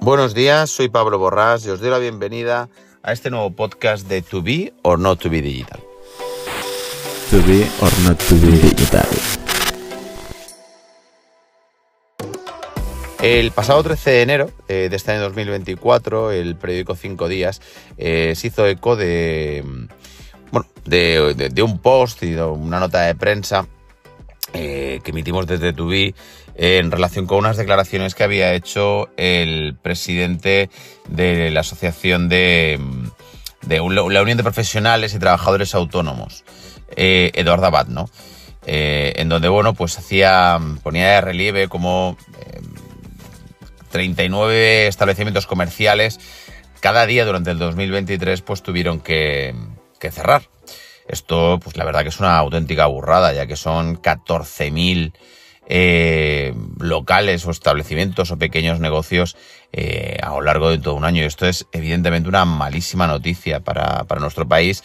Buenos días, soy Pablo Borrás y os doy la bienvenida a este nuevo podcast de To Be or Not To Be Digital. To be or not to be digital. El pasado 13 de enero eh, de este año 2024, el periódico Cinco Días eh, se hizo eco de, bueno, de, de- de un post y de una nota de prensa eh, que emitimos desde Tubi en relación con unas declaraciones que había hecho el presidente de la asociación de, la Unión de Profesionales y Trabajadores Autónomos, eh, Eduardo Abad, ¿no? Eh, en donde, bueno, pues hacía, ponía de relieve como eh, 39 establecimientos comerciales cada día durante el 2023 pues tuvieron que, que cerrar. Esto, pues la verdad que es una auténtica burrada, ya que son 14.000 eh, locales o establecimientos o pequeños negocios eh, a lo largo de todo un año. Esto es evidentemente una malísima noticia para, para nuestro país,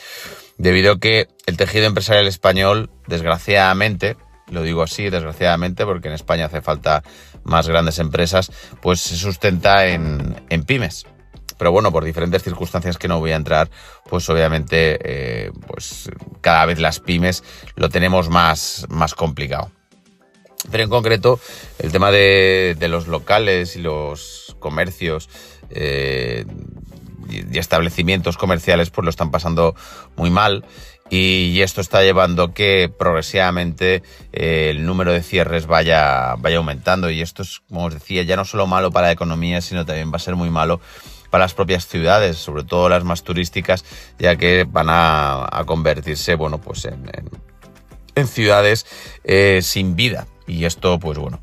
debido a que el tejido empresarial español, desgraciadamente, lo digo así, desgraciadamente, porque en España hace falta más grandes empresas, pues se sustenta en, en pymes. Pero bueno, por diferentes circunstancias que no voy a entrar, pues obviamente, eh, pues cada vez las pymes lo tenemos más, más complicado. Pero en concreto, el tema de, los locales y los comercios eh, y, establecimientos comerciales, pues lo están pasando muy mal. Y, esto está llevando que progresivamente eh, el número de cierres vaya, vaya aumentando. Y esto es, como os decía, ya no solo malo para la economía, sino también va a ser muy malo para las propias ciudades, sobre todo las más turísticas, ya que van a, convertirse, bueno, pues en, en, en ciudades eh, sin vida. Y esto, pues bueno,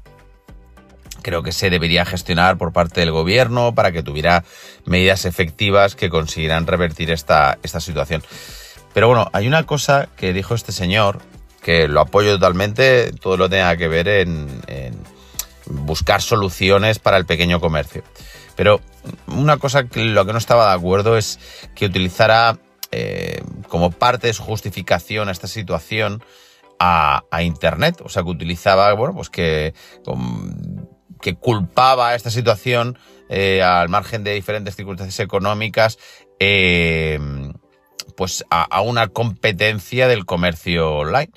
creo que se debería gestionar por parte del gobierno para que tuviera medidas efectivas que consiguieran revertir esta, esta situación. Pero bueno, hay una cosa que dijo este señor, que lo apoyo totalmente, todo lo tenga que ver en, buscar soluciones para el pequeño comercio. Pero una cosa que lo que no estaba de acuerdo es que utilizara eh, como parte de su justificación a esta situación a, a Internet. O sea, que utilizaba, bueno, pues que, que culpaba esta situación eh, al margen de diferentes circunstancias económicas. Eh, pues a, a, una competencia del comercio online.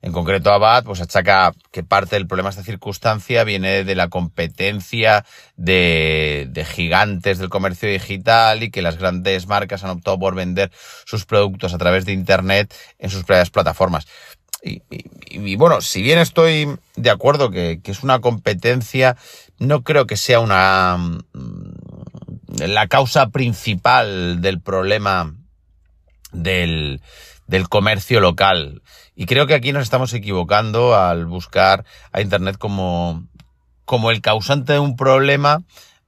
En concreto, Abad pues achaca que parte del problema de esta circunstancia viene de la competencia de, de, gigantes del comercio digital y que las grandes marcas han optado por vender sus productos a través de Internet en sus propias plataformas. Y, bueno, si bien estoy de acuerdo que, es una competencia, no creo que sea una la causa principal del problema del, del comercio local. Y creo que aquí nos estamos equivocando al buscar a Internet como, como el causante de un problema,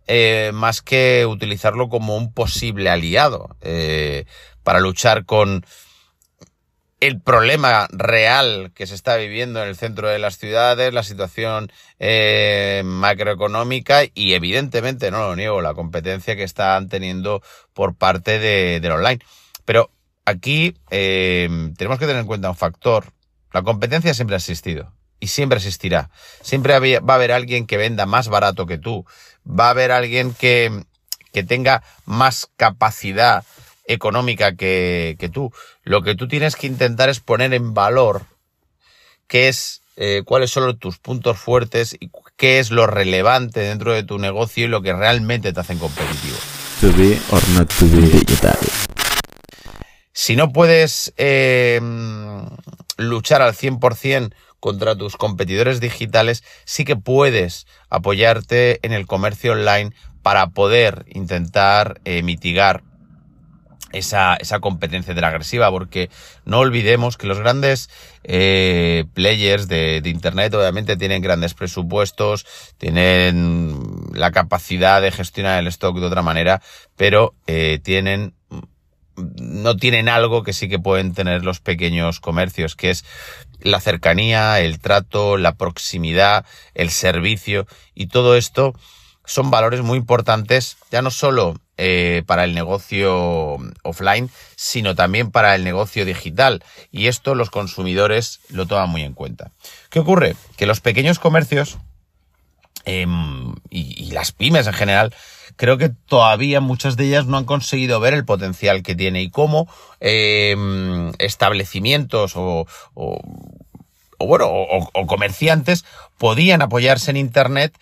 eh, más que utilizarlo como un posible aliado eh, para luchar con el problema real que se está viviendo en el centro de las ciudades, la situación eh, macroeconómica y evidentemente, no lo niego, la competencia que están teniendo por parte de, del online. Pero aquí eh, tenemos que tener en cuenta un factor. La competencia siempre ha existido y siempre existirá. Siempre va a haber alguien que venda más barato que tú. Va a haber alguien que, que tenga más capacidad económica que, que, tú. Lo que tú tienes que intentar es poner en valor qué es, eh, cuáles son tus puntos fuertes y qué es lo relevante dentro de tu negocio y lo que realmente te hacen competitivo. To be or not to be digital. Si no puedes eh, luchar al 100% contra tus competidores digitales, sí que puedes apoyarte en el comercio online para poder intentar eh, mitigar esa, esa competencia de la agresiva, porque no olvidemos que los grandes eh, players de, de, Internet obviamente tienen grandes presupuestos, tienen la capacidad de gestionar el stock de otra manera, pero eh, tienen no tienen algo que sí que pueden tener los pequeños comercios, que es la cercanía, el trato, la proximidad, el servicio y todo esto son valores muy importantes, ya no solo eh, para el negocio offline, sino también para el negocio digital. Y esto los consumidores lo toman muy en cuenta. ¿Qué ocurre? Que los pequeños comercios, eh, y, las pymes en general, creo que todavía muchas de ellas no han conseguido ver el potencial que tiene y cómo em, establecimientos o, o, bueno, o, comerciantes podían apoyarse en Internet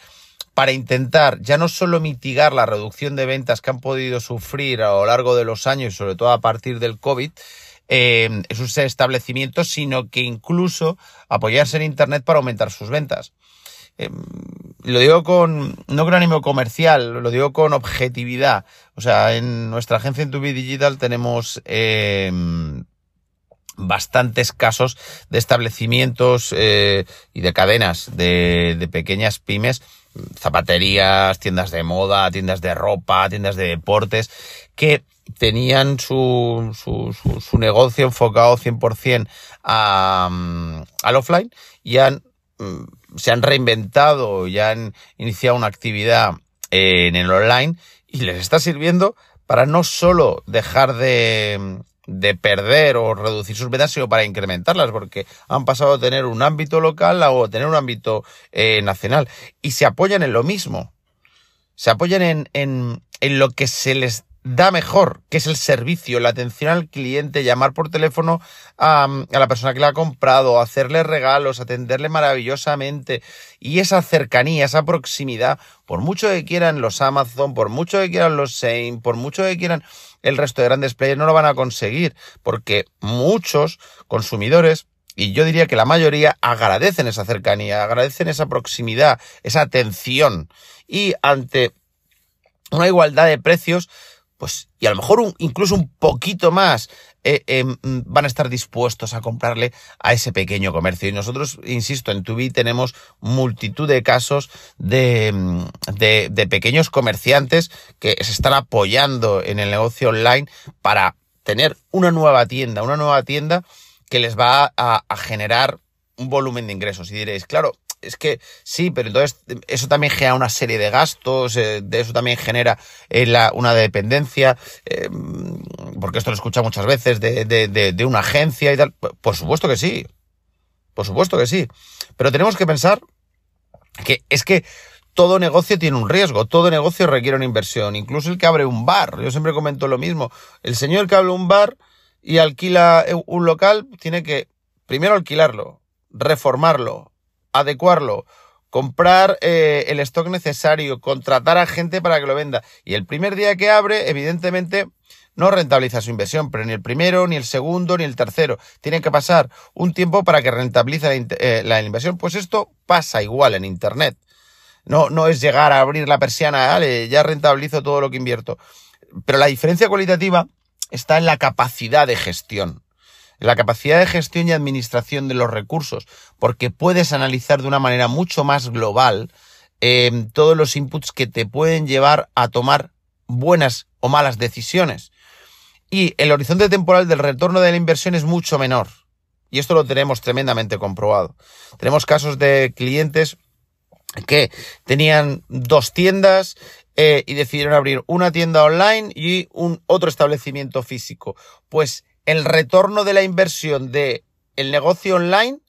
para intentar ya no solo mitigar la reducción de ventas que han podido sufrir a lo largo de los años, sobre todo a partir del COVID, eh, esos establecimientos, sino que incluso apoyarse en Internet para aumentar sus ventas. Eh, lo digo con, no con ánimo comercial, lo digo con objetividad. O sea, en nuestra agencia en Tubi Digital tenemos eh, bastantes casos de establecimientos eh, y de cadenas de, de pequeñas pymes, zapaterías, tiendas de moda, tiendas de ropa, tiendas de deportes, que tenían su, su, su, su negocio enfocado 100% a, mm, al offline y han, mm, se han reinventado y han iniciado una actividad en el online y les está sirviendo para no solo dejar de, de perder o reducir sus ventas, sino para incrementarlas, porque han pasado a tener un ámbito local o tener un ámbito eh, nacional y se apoyan en lo mismo. Se apoyan en, en, en lo que se les da mejor, que es el servicio, la atención al cliente, llamar por teléfono a, la persona que le ha comprado, hacerle regalos, atenderle maravillosamente. Y esa cercanía, esa proximidad, por mucho que quieran los Amazon, por mucho que quieran los Same, por mucho que quieran el resto de grandes players, no lo van a conseguir, porque muchos consumidores y yo diría que la mayoría agradecen esa cercanía, agradecen esa proximidad, esa atención. Y ante una igualdad de precios, pues, y a lo mejor un, incluso un poquito más, eh, eh, van a estar dispuestos a comprarle a ese pequeño comercio. Y nosotros, insisto, en Tubi tenemos multitud de casos de, de, de pequeños comerciantes que se están apoyando en el negocio online para tener una nueva tienda, una nueva tienda que les va a, a generar un volumen de ingresos. Y diréis, claro, es que sí, pero entonces eso también genera una serie de gastos, eh, de eso también genera eh, la, una dependencia, eh, porque esto lo escucha muchas veces, de, de, de, de una agencia y tal. Por supuesto que sí, por supuesto que sí, pero tenemos que pensar que es que todo negocio tiene un riesgo, todo negocio requiere una inversión, incluso el que abre un bar. Yo siempre comento lo mismo. El señor que abre un bar y alquila un local tiene que primero alquilarlo, reformarlo, adecuarlo, comprar eh, el stock necesario, contratar a gente para que lo venda. Y el primer día que abre, evidentemente, no rentabiliza su inversión, pero ni el primero, ni el segundo, ni el tercero. Tiene que pasar un tiempo para que rentabilice la, eh, inversión. Pues esto pasa igual en Internet. No, no es llegar a abrir la persiana, vale, ya rentabilizo todo lo que invierto. Pero la diferencia cualitativa está en la capacidad de gestión la capacidad de gestión y administración de los recursos, porque puedes analizar de una manera mucho más global eh, todos los inputs que te pueden llevar a tomar buenas o malas decisiones. Y el horizonte temporal del retorno de la inversión es mucho menor. Y esto lo tenemos tremendamente comprobado. Tenemos casos de clientes que tenían dos tiendas eh, y decidieron abrir una tienda online y un otro establecimiento físico. Pues el retorno de la inversión de el negocio online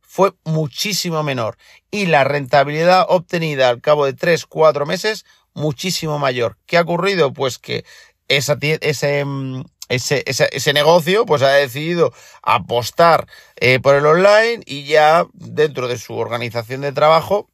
fue muchísimo menor y la rentabilidad obtenida al cabo de 3, 4 meses muchísimo mayor. ¿Qué ha ocurrido? Pues que ese, mm, ese, ese, ese, negocio pues ha decidido apostar eh, por el online y ya dentro de su organización de trabajo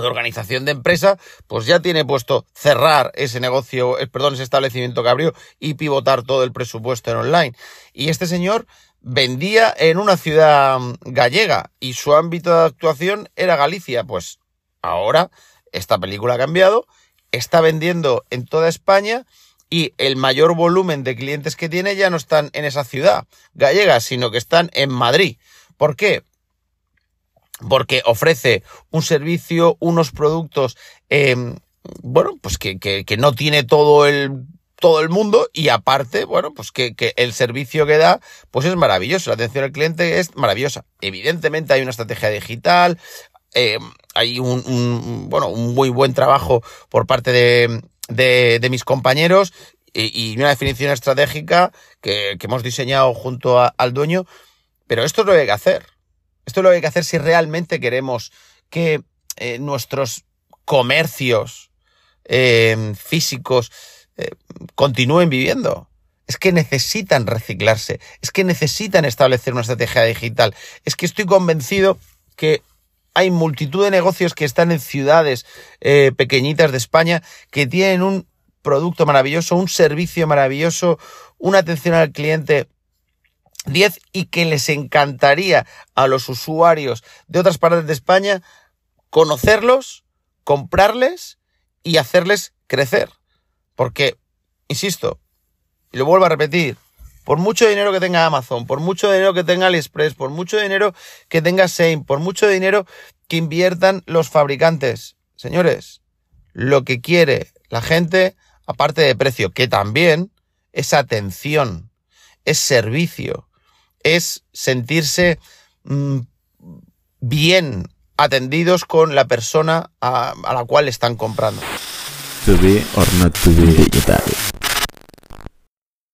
de organización de empresa, pues ya tiene puesto cerrar ese negocio, eh, perdón, ese establecimiento que abrió y pivotar todo el presupuesto en online. Y este señor vendía en una ciudad mm, gallega y su ámbito de actuación era Galicia. Pues ahora esta película ha cambiado, está vendiendo en toda España y el mayor volumen de clientes que tiene ya no están en esa ciudad gallega, sino que están en Madrid. ¿Por qué? Porque ofrece un servicio, unos productos, eh, bueno, pues que, que, no tiene todo el todo el mundo y aparte, bueno, pues que, que, el servicio que da, pues es maravilloso, la atención al cliente es maravillosa. Evidentemente hay una estrategia digital, eh, hay un, un, bueno, un muy buen trabajo por parte de, de, de mis compañeros y, una definición estratégica que, hemos diseñado junto al dueño, pero esto es lo que hay que hacer. Esto es lo que hay que hacer si realmente queremos que eh, nuestros comercios eh, físicos eh, continúen viviendo. Es que necesitan reciclarse, es que necesitan establecer una estrategia digital. Es que estoy convencido que hay multitud de negocios que están en ciudades eh, pequeñitas de España que tienen un producto maravilloso, un servicio maravilloso, una atención al cliente 10 y que les encantaría a los usuarios de otras partes de España conocerlos, comprarles y hacerles crecer. Porque, insisto, y lo vuelvo a repetir, por mucho dinero que tenga Amazon, por mucho dinero que tenga AliExpress, por mucho dinero que tenga Sein, por mucho dinero que inviertan los fabricantes, señores, lo que quiere la gente, aparte de precio, que también es atención, es servicio, es sentirse mm, bien atendidos con la persona a, a la cual están comprando. To be or not to be digital.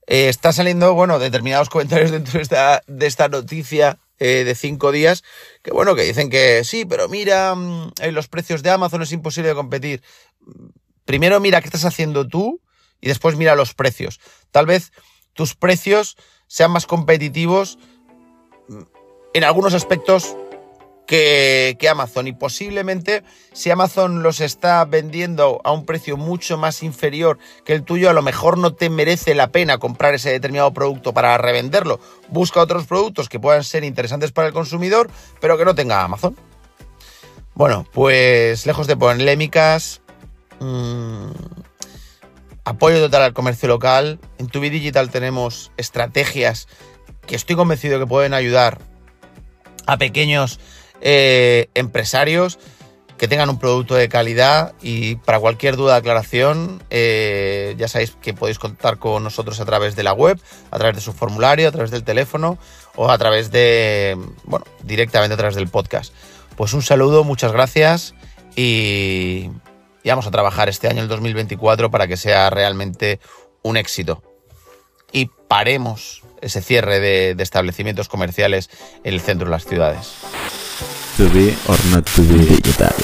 Eh, está saliendo, bueno, determinados comentarios dentro de esta, de esta noticia eh, de cinco días, que bueno, que dicen que sí, pero mira, mm, en los precios de Amazon es imposible de competir. Primero mira qué estás haciendo tú y después mira los precios. Tal vez tus precios sean más competitivos en algunos aspectos que, que, Amazon y posiblemente si Amazon los está vendiendo a un precio mucho más inferior que el tuyo, a lo mejor no te merece la pena comprar ese determinado producto para revenderlo. Busca otros productos que puedan ser interesantes para el consumidor, pero que no tenga Amazon. Bueno, pues lejos de polémicas, mmm, apoyo total al comercio local. En Tu Digital tenemos estrategias que estoy convencido que pueden ayudar a pequeños eh, empresarios que tengan un producto de calidad y para cualquier duda, aclaración, eh, ya sabéis que podéis contar con nosotros a través de la web, a través de su formulario, a través del teléfono o a través de, bueno, directamente a través del podcast. Pues un saludo, muchas gracias y, y vamos a trabajar este año, el 2024, para que sea realmente un éxito. Y paremos ese cierre de, de establecimientos comerciales en el centro de las ciudades. To be or not to be digital.